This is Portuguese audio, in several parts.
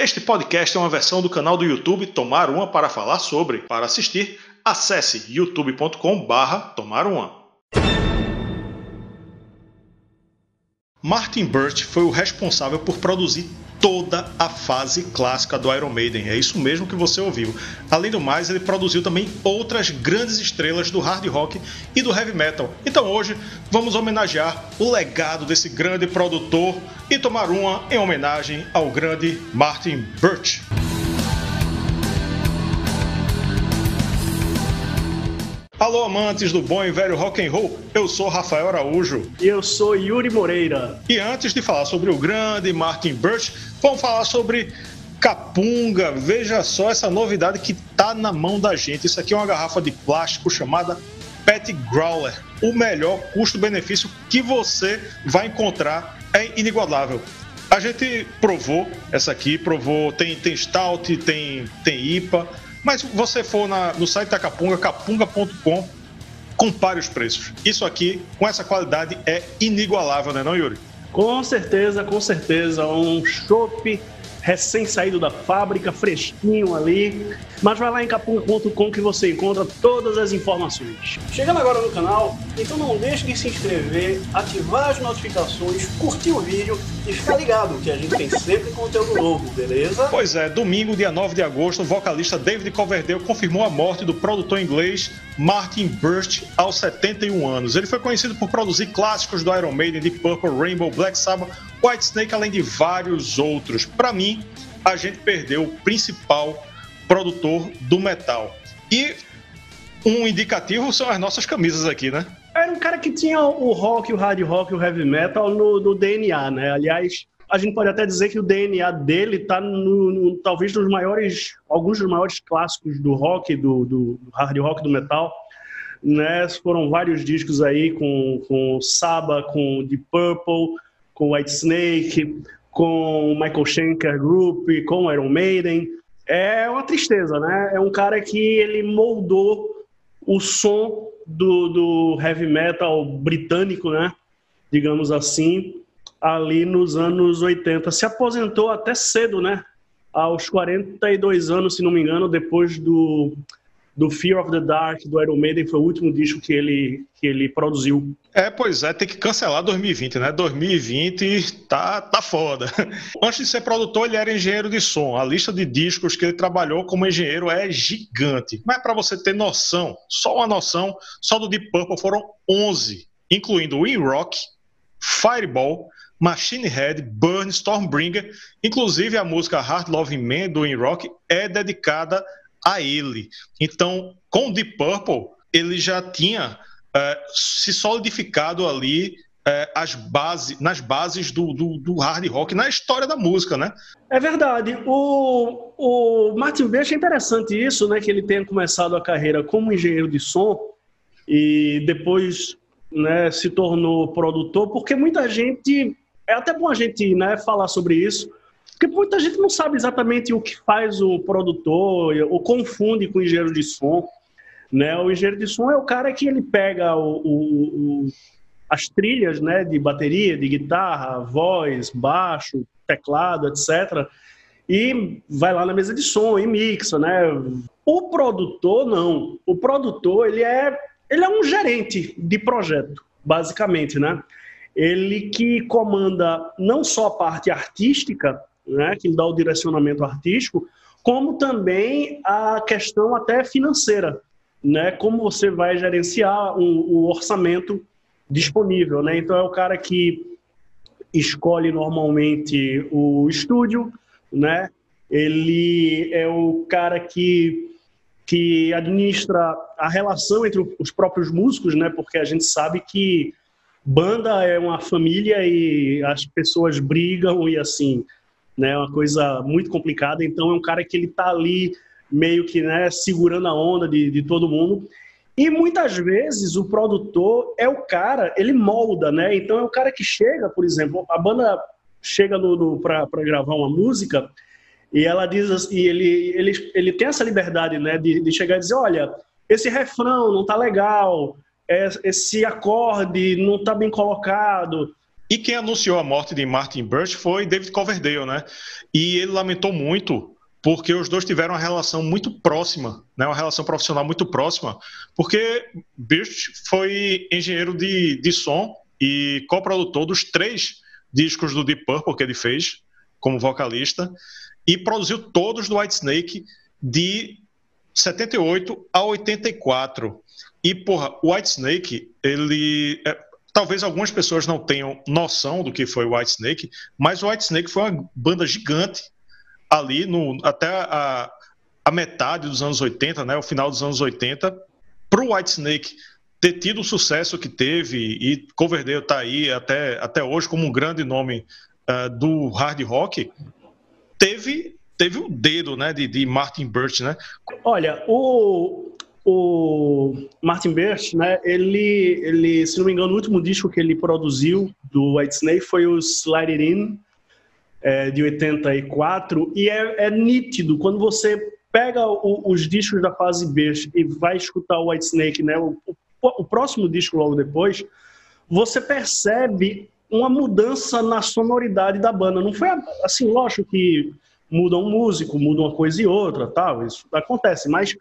Este podcast é uma versão do canal do YouTube Tomar Uma para falar sobre. Para assistir, acesse youtube.com/barra Tomar Uma. Martin Birch foi o responsável por produzir toda a fase clássica do Iron Maiden. É isso mesmo que você ouviu. Além do mais, ele produziu também outras grandes estrelas do hard rock e do heavy metal. Então hoje vamos homenagear o legado desse grande produtor e tomar uma em homenagem ao grande Martin Birch. Alô, amantes do bom e velho rock and roll. Eu sou Rafael Araújo. E eu sou Yuri Moreira. E antes de falar sobre o grande Martin Birch, vamos falar sobre Capunga. Veja só essa novidade que tá na mão da gente. Isso aqui é uma garrafa de plástico chamada Pet Growler. O melhor custo-benefício que você vai encontrar é inigualável. A gente provou essa aqui, provou, tem, tem Stout, tem, tem IPA mas você for na, no site da Capunga, capunga.com, compare os preços. Isso aqui, com essa qualidade, é inigualável, né, não, Yuri? Com certeza, com certeza. Um chopp recém-saído da fábrica, fresquinho ali. Mas vai lá em capunga.com que você encontra todas as informações. Chegando agora no canal, então não deixe de se inscrever, ativar as notificações, curtir o vídeo e ficar ligado que a gente tem sempre conteúdo novo, beleza? Pois é, domingo, dia 9 de agosto, o vocalista David Coverdale confirmou a morte do produtor inglês Martin Birch aos 71 anos. Ele foi conhecido por produzir clássicos do Iron Maiden, Deep Purple, Rainbow, Black Sabbath, White Snake, além de vários outros. Para mim, a gente perdeu o principal produtor do metal. E um indicativo são as nossas camisas aqui, né? Era um cara que tinha o rock, o hard rock, o heavy metal no, no DNA, né? Aliás, a gente pode até dizer que o DNA dele tá no, no, talvez nos maiores, alguns dos maiores clássicos do rock, do, do, hard rock, do metal. Né? Foram vários discos aí com, com Saba, com Deep Purple, com White Snake, com Michael Schenker Group, com Iron Maiden. É uma tristeza, né? É um cara que ele moldou o som do, do heavy metal britânico, né? Digamos assim, ali nos anos 80. Se aposentou até cedo, né? Aos 42 anos, se não me engano, depois do do Fear of the Dark, do Iron Maiden, foi o último disco que ele, que ele produziu. É, pois é, tem que cancelar 2020, né? 2020 tá, tá foda. Antes de ser produtor, ele era engenheiro de som. A lista de discos que ele trabalhou como engenheiro é gigante. Mas para você ter noção, só uma noção, só do Deep Purple foram 11, incluindo Wind Rock, Fireball, Machine Head, Burn, Stormbringer, inclusive a música Hard Loving Man do In Rock é dedicada a ele. Então, com o Deep Purple, ele já tinha é, se solidificado ali é, as base, nas bases do, do, do, hard rock, na história da música, né? É verdade. O, o Martin Birch é interessante isso, né? Que ele tenha começado a carreira como engenheiro de som e depois né, se tornou produtor, porque muita gente... É até bom a gente né, falar sobre isso, porque muita gente não sabe exatamente o que faz o produtor, ou confunde com o engenheiro de som. Né? O engenheiro de som é o cara que ele pega o, o, o, as trilhas né, de bateria, de guitarra, voz, baixo, teclado, etc. E vai lá na mesa de som e mixa, né? O produtor não. O produtor ele é ele é um gerente de projeto, basicamente, né? Ele que comanda não só a parte artística, né, que dá o direcionamento artístico, como também a questão até financeira, né, como você vai gerenciar um, o orçamento disponível, né? Então é o cara que escolhe normalmente o estúdio, né? Ele é o cara que que administra a relação entre os próprios músicos, né? Porque a gente sabe que banda é uma família e as pessoas brigam e assim né? Uma coisa muito complicada. Então é um cara que ele tá ali meio que né, segurando a onda de, de todo mundo. E muitas vezes o produtor é o cara, ele molda, né? Então é o cara que chega, por exemplo, a banda chega no, no para gravar uma música e ela diz e ele, ele, ele tem essa liberdade, né, de, de chegar e dizer, olha, esse refrão não tá legal, esse acorde não tá bem colocado, E quem anunciou a morte de Martin Birch foi David Coverdale, né? E ele lamentou muito porque os dois tiveram uma relação muito próxima, né? Uma relação profissional muito próxima, porque Birch foi engenheiro de, de som e coprodutor dos três discos do Deep Purple que ele fez como vocalista e produziu todos do Whitesnake de 78 a 84. E, porra, o Whitesnake, ele. É, talvez algumas pessoas não tenham noção do que foi o Whitesnake, mas o Whitesnake foi uma banda gigante ali no, até a, a metade dos anos 80, né, o final dos anos 80. Para o Whitesnake ter tido o sucesso que teve, e Coverdale está aí até, até hoje como um grande nome uh, do hard rock, teve teve o dedo né, de, de Martin Birch, né? Olha, o, o Martin Birch, né, ele, ele, se não me engano, o último disco que ele produziu do Whitesnake foi o Slide It In, é, de 84, e é, é, nítido quando você pega o, os discos da fase Birch e vai escutar o Whitesnake, né, o, o, próximo disco logo depois, você percebe uma mudança na sonoridade da banda. Não foi assim, lógico que muda um músico, muda uma coisa e outra, tal, isso acontece, mas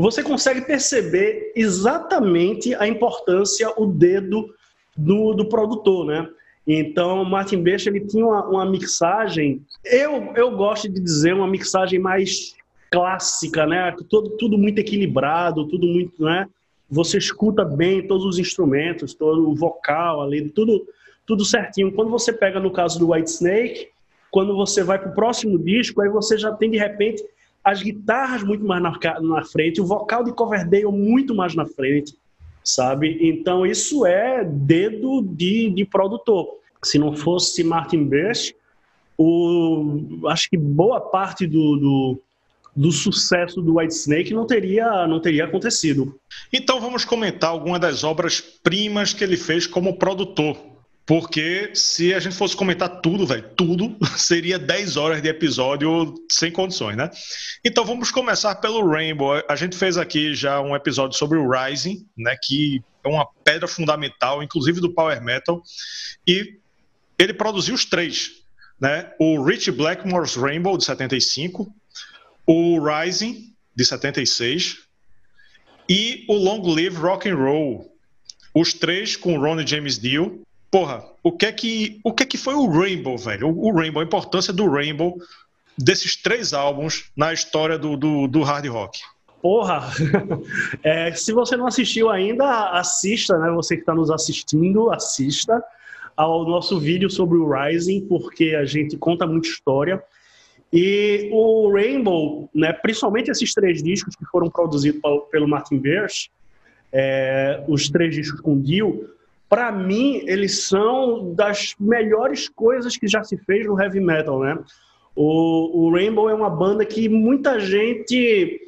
você consegue perceber exatamente a importância, o dedo do, do produtor, né? Então, Martin Beixa, ele tinha uma, uma, mixagem, eu, eu gosto de dizer uma mixagem mais clássica, né? Tudo, tudo muito equilibrado, tudo muito, né? Você escuta bem todos os instrumentos, todo o vocal ali, tudo, tudo certinho. Quando você pega no caso do White Snake, quando você vai para o próximo disco, aí você já tem de repente as guitarras muito mais na, na frente, o vocal de Coverdale muito mais na frente, sabe? Então isso é dedo de, de produtor. Se não fosse Martin Birch, o, acho que boa parte do, do, do sucesso do White Snake não teria, não teria acontecido. Então vamos comentar algumas das obras primas que ele fez como produtor. Porque se a gente fosse comentar tudo, velho, tudo, seria 10 horas de episódio sem condições, né? Então vamos começar pelo Rainbow. A gente fez aqui já um episódio sobre o Rising, né? Que é uma pedra fundamental, inclusive do Power Metal. E ele produziu os três, né? O Rich Blackmore's Rainbow, de 75, o Rising, de 76, e o Long Live Rock and Roll. Os três com Ronnie James Dio porra, o que é que, o que, é que foi o Rainbow, velho? O, o Rainbow, a importância do Rainbow desses três álbuns na história do, do, do hard rock. Porra, é, se você não assistiu ainda, assista, né? Você que está nos assistindo, assista ao nosso vídeo sobre o Rising, porque a gente conta muita história. E o Rainbow, né, principalmente esses três discos que foram produzidos pelo Martin Birch, é, os três discos com Dio, para mim, eles são das melhores coisas que já se fez no heavy metal, né? O, o Rainbow é uma banda que muita gente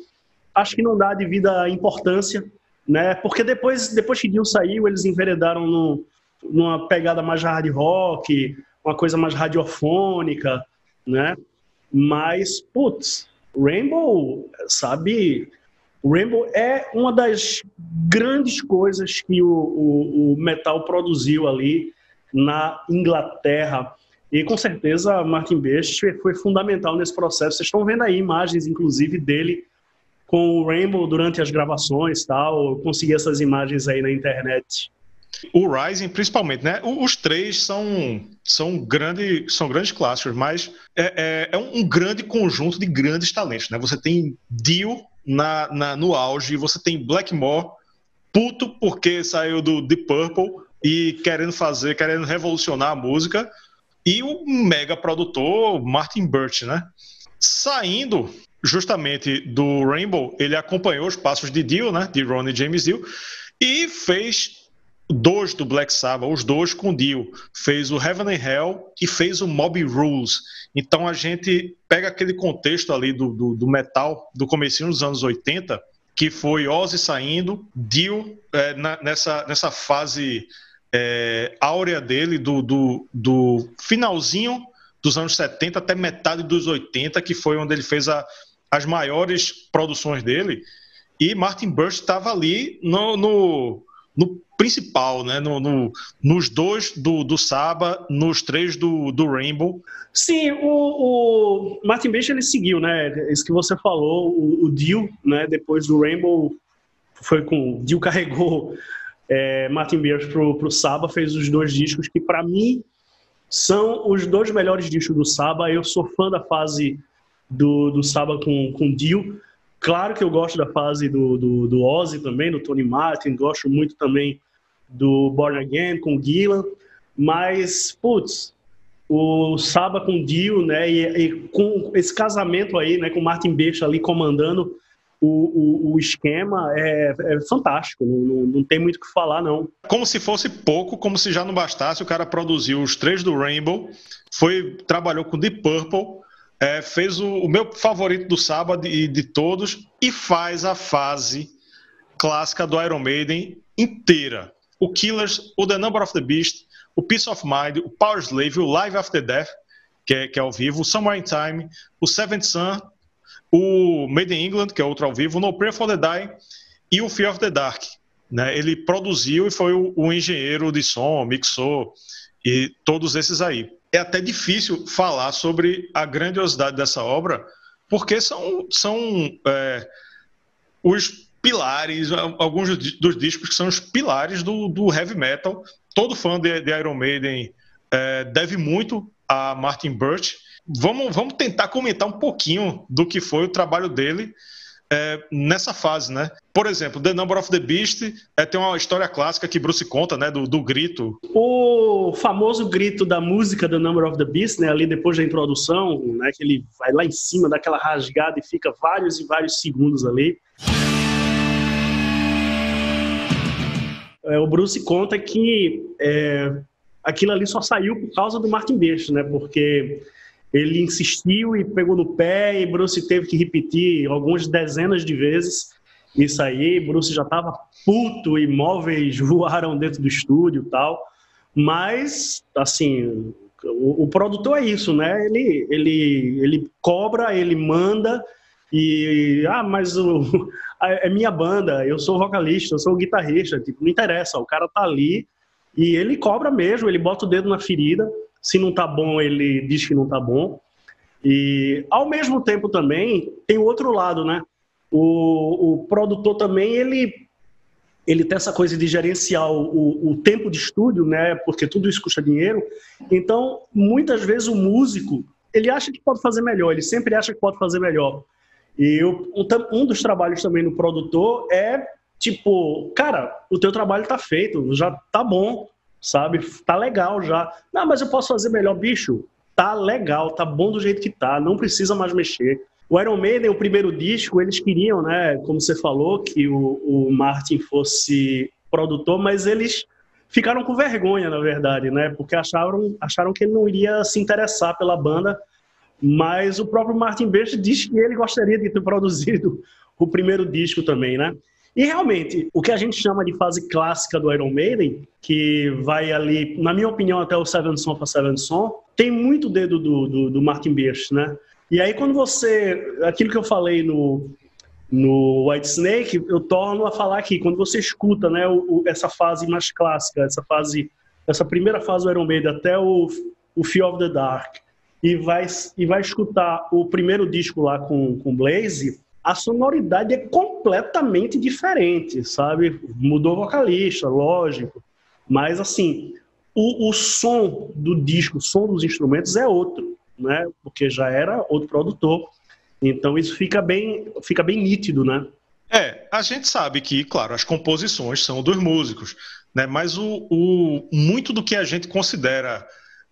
acho que não dá de vida importância, né? Porque depois, depois que Dio saiu, eles enveredaram no, numa pegada mais hard rock, uma coisa mais radiofônica, né? Mas, putz, Rainbow, sabe, o Rainbow é uma das grandes coisas que o, o, o, metal produziu ali na Inglaterra. E com certeza Martin Best foi fundamental nesse processo. Vocês estão vendo aí imagens, inclusive, dele com o Rainbow durante as gravações tal. Eu consegui essas imagens aí na internet. O Rising, principalmente, né? Os três são, são, grande, são grandes clássicos, mas é, é, é um grande conjunto de grandes talentos, né? Você tem Dio na, na, no auge. Você tem Blackmore, puto porque saiu do Deep Purple e querendo fazer, querendo revolucionar a música. E o mega produtor Martin Birch, né? Saindo justamente do Rainbow, ele acompanhou os passos de Dio, né? De Ronnie James Dio, e fez dois do Black Sabbath, os dois com Dio. Fez o Heaven and Hell e fez o Mob Rules. Então a gente pega aquele contexto ali do, do, do metal do começo dos anos 80, que foi Ozzy saindo, Dio é, na, nessa, nessa fase é, áurea dele, do, do, do, finalzinho dos anos 70 até metade dos 80, que foi onde ele fez a, as maiores produções dele. E Martin Birch estava ali no, no no principal, né? No, no, nos dois do, do Saba, nos três do, do Rainbow. Sim, o, o Martin Beijo ele seguiu, né? Isso que você falou, o, o Dio, né? Depois do Rainbow foi com Dio carregou é, Martin Beers pro, pro Saba, fez os dois discos que para mim são os dois melhores discos do Saba. Eu sou fã da fase do, do Saba com, com Dio. Claro que eu gosto da fase do, do, do Ozzy também, do Tony Martin, gosto muito também do Born Again com Gillan, mas, putz, o Saba com Dio, né, e, e, com esse casamento aí, né, com Martin Beixa ali comandando o, o, o esquema é, é fantástico, não, não, tem muito o que falar, não. Como se fosse pouco, como se já não bastasse, o cara produziu os três do Rainbow, foi trabalhou com Deep Purple, é, fez o, o, meu favorito do sábado e de todos e faz a fase clássica do Iron Maiden inteira. O Killers, o The Number of the Beast, o Peace of Mind, o Power Slave, o Live After Death, que é, que é ao vivo, o Somewhere in Time, o Seventh Sun, o Made in England, que é outro ao vivo, o No Prayer for the Dying e o Fear of the Dark. Né? Ele produziu e foi o, o engenheiro de som, mixou e todos esses aí é até difícil falar sobre a grandiosidade dessa obra, porque são, são é, os pilares, alguns dos discos que são os pilares do, do heavy metal. Todo fã de, de Iron Maiden é, deve muito a Martin Birch. Vamos, vamos tentar comentar um pouquinho do que foi o trabalho dele é, nessa fase, né? Por exemplo, The Number of the Beast é, tem uma história clássica que Bruce conta, né? Do, do grito. O famoso grito da música The Number of the Beast, né? Ali depois da introdução, né? Que ele vai lá em cima daquela rasgada e fica vários e vários segundos ali. É, o Bruce conta que é, aquilo ali só saiu por causa do Martin Best, né? Porque ele insistiu e pegou no pé e Bruce teve que repetir algumas dezenas de vezes isso aí. Bruce já estava puto e móveis voaram dentro do estúdio tal. Mas, assim, o, o, produtor é isso, né? Ele, ele, ele cobra, ele manda e... Ah, mas o, é minha banda, eu sou vocalista, eu sou guitarrista. Tipo, não interessa, o cara tá ali e ele cobra mesmo, ele bota o dedo na ferida se não tá bom, ele diz que não tá bom. E ao mesmo tempo também tem o outro lado, né? O, o produtor também ele ele tem essa coisa de gerenciar o, o, tempo de estúdio, né? Porque tudo isso custa dinheiro. Então, muitas vezes o músico ele acha que pode fazer melhor, ele sempre acha que pode fazer melhor. E eu, um, um dos trabalhos também no produtor é tipo, cara, o teu trabalho tá feito, já tá bom, sabe? Tá legal já. Não, mas eu posso fazer melhor, bicho. Tá legal, tá bom do jeito que tá, não precisa mais mexer. O Iron Maiden, o primeiro disco, eles queriam, né, como você falou, que o, o Martin fosse produtor, mas eles ficaram com vergonha, na verdade, né, porque acharam, acharam que ele não iria se interessar pela banda, mas o próprio Martin Best disse que ele gostaria de ter produzido o primeiro disco também, né. E realmente, o que a gente chama de fase clássica do Iron Maiden, que vai ali, na minha opinião, até o Seven Son para Seven Son, tem muito dedo do, do, do Martin Birch, né? E aí quando você, aquilo que eu falei no, no White Snake, eu torno a falar aqui, quando você escuta, né, o, o, essa fase mais clássica, essa fase, essa primeira fase do Iron Maiden até o, o Fear of the Dark, e vai, e vai escutar o primeiro disco lá com, com Blaze, a sonoridade é completamente diferente, sabe? Mudou o vocalista, lógico, mas assim, o, o som do disco, o som dos instrumentos é outro, né? Porque já era outro produtor. Então isso fica bem, fica bem nítido, né? É, a gente sabe que, claro, as composições são dos músicos, né? Mas o, o muito do que a gente considera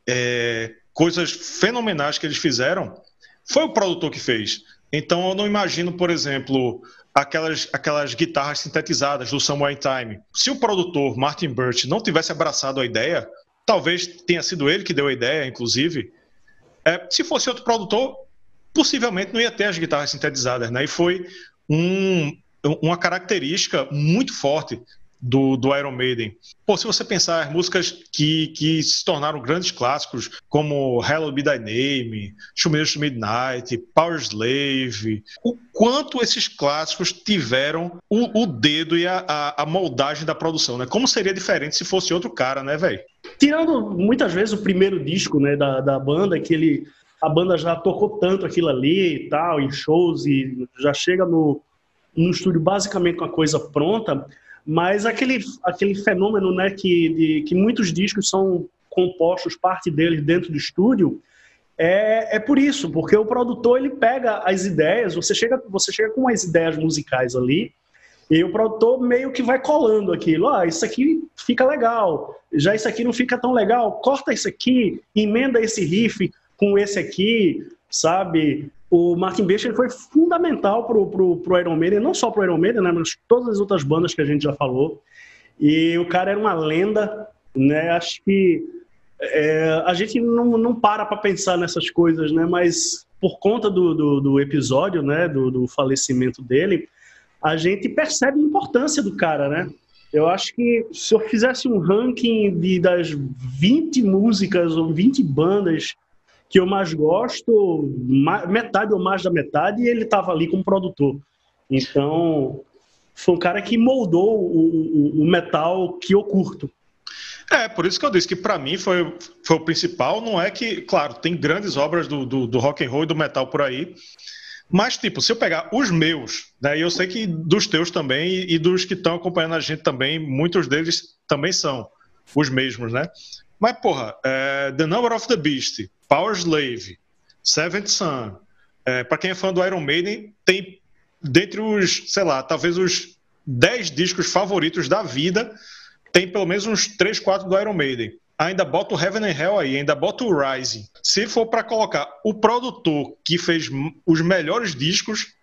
é, coisas fenomenais que eles fizeram foi o produtor que fez. Então eu não imagino, por exemplo, aquelas, aquelas guitarras sintetizadas do in Time. Se o produtor Martin Birch não tivesse abraçado a ideia, talvez tenha sido ele que deu a ideia, inclusive. É, se fosse outro produtor, possivelmente não ia ter as guitarras sintetizadas, né? E foi um, uma característica muito forte do, do Iron Maiden. Pô, se você pensar músicas que, que se tornaram grandes clássicos, como Hello Be Thy Name, Shumeiros Midnight, Power Slave, o quanto esses clássicos tiveram o, o dedo e a, a, a, moldagem da produção, né? Como seria diferente se fosse outro cara, né, velho? Tirando muitas vezes o primeiro disco né, da, da banda, que ele, a banda já tocou tanto aquilo ali e tal, em shows, e já chega no, no estúdio basicamente com a coisa pronta, mas aquele, aquele fenômeno né, que, de, que muitos discos são compostos, parte deles dentro do estúdio, é, é por isso, porque o produtor ele pega as ideias, você chega, você chega com as ideias musicais ali, e o produtor meio que vai colando aquilo. Ah, isso aqui fica legal, já isso aqui não fica tão legal, corta isso aqui, emenda esse riff com esse aqui, sabe? O Martin Becher foi fundamental pro, pro, pro Iron Maiden, não só pro Iron Maiden, né, mas todas as outras bandas que a gente já falou. E o cara era uma lenda, né? Acho que é, a gente não, não para para pensar nessas coisas, né? Mas por conta do, do, do episódio, né? Do, do, falecimento dele, a gente percebe a importância do cara, né? Eu acho que se eu fizesse um ranking de, das 20 músicas ou 20 bandas que eu mais gosto, metade ou mais da metade, ele estava ali como produtor. Então, foi um cara que moldou o, o, o, metal que eu curto. É, por isso que eu disse que para mim foi, foi o principal. Não é que, claro, tem grandes obras do, do, do rock and roll e do metal por aí, mas, tipo, se eu pegar os meus, né, e eu sei que dos teus também, e, e dos que estão acompanhando a gente também, muitos deles também são os mesmos, né? Mas, porra, é, The Number of the Beast, Power Slave, Seventh Son, é, para quem é fã do Iron Maiden, tem dentre os, sei lá, talvez os 10 discos favoritos da vida, tem pelo menos uns 3, 4 do Iron Maiden. Ainda bota o Heaven and Hell aí, ainda bota o Rising. Se for para colocar o produtor que fez os melhores discos,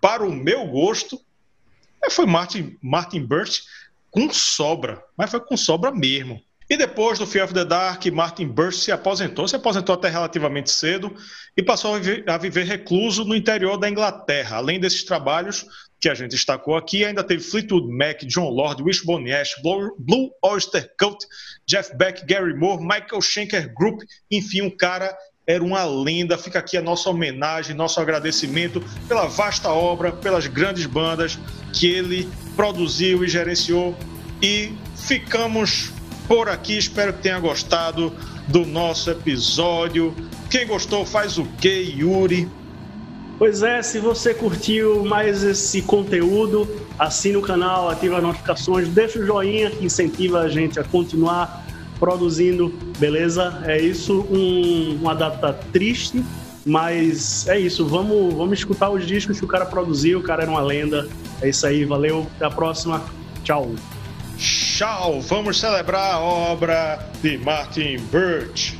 para o meu gosto, é, foi Martin, Martin Birch com sobra, mas foi com sobra mesmo. E depois do Fear of the Dark, Martin Burst se aposentou, se aposentou até relativamente cedo e passou a viver, a viver recluso no interior da Inglaterra. Além desses trabalhos que a gente destacou aqui, ainda teve Fleetwood Mac, John Lord, Wishbone Ash, Blue Oyster Cult, Jeff Beck, Gary Moore, Michael Schenker Group, enfim, um cara era uma lenda. Fica aqui a nossa homenagem, nosso agradecimento pela vasta obra, pelas grandes bandas que ele produziu e gerenciou. E ficamos por aqui. Espero que tenha gostado do nosso episódio. Quem gostou, faz o que, Yuri? Pois é, se você curtiu mais esse conteúdo, assine o canal, ative as notificações, deixa o joinha que incentiva a gente a continuar produzindo, beleza? É isso, um, uma data triste, mas é isso, vamos, vamos escutar os discos que o cara produziu, o cara era uma lenda. É isso aí, valeu, até a próxima, tchau. Tchau! Vamos celebrar a obra de Martin Birch.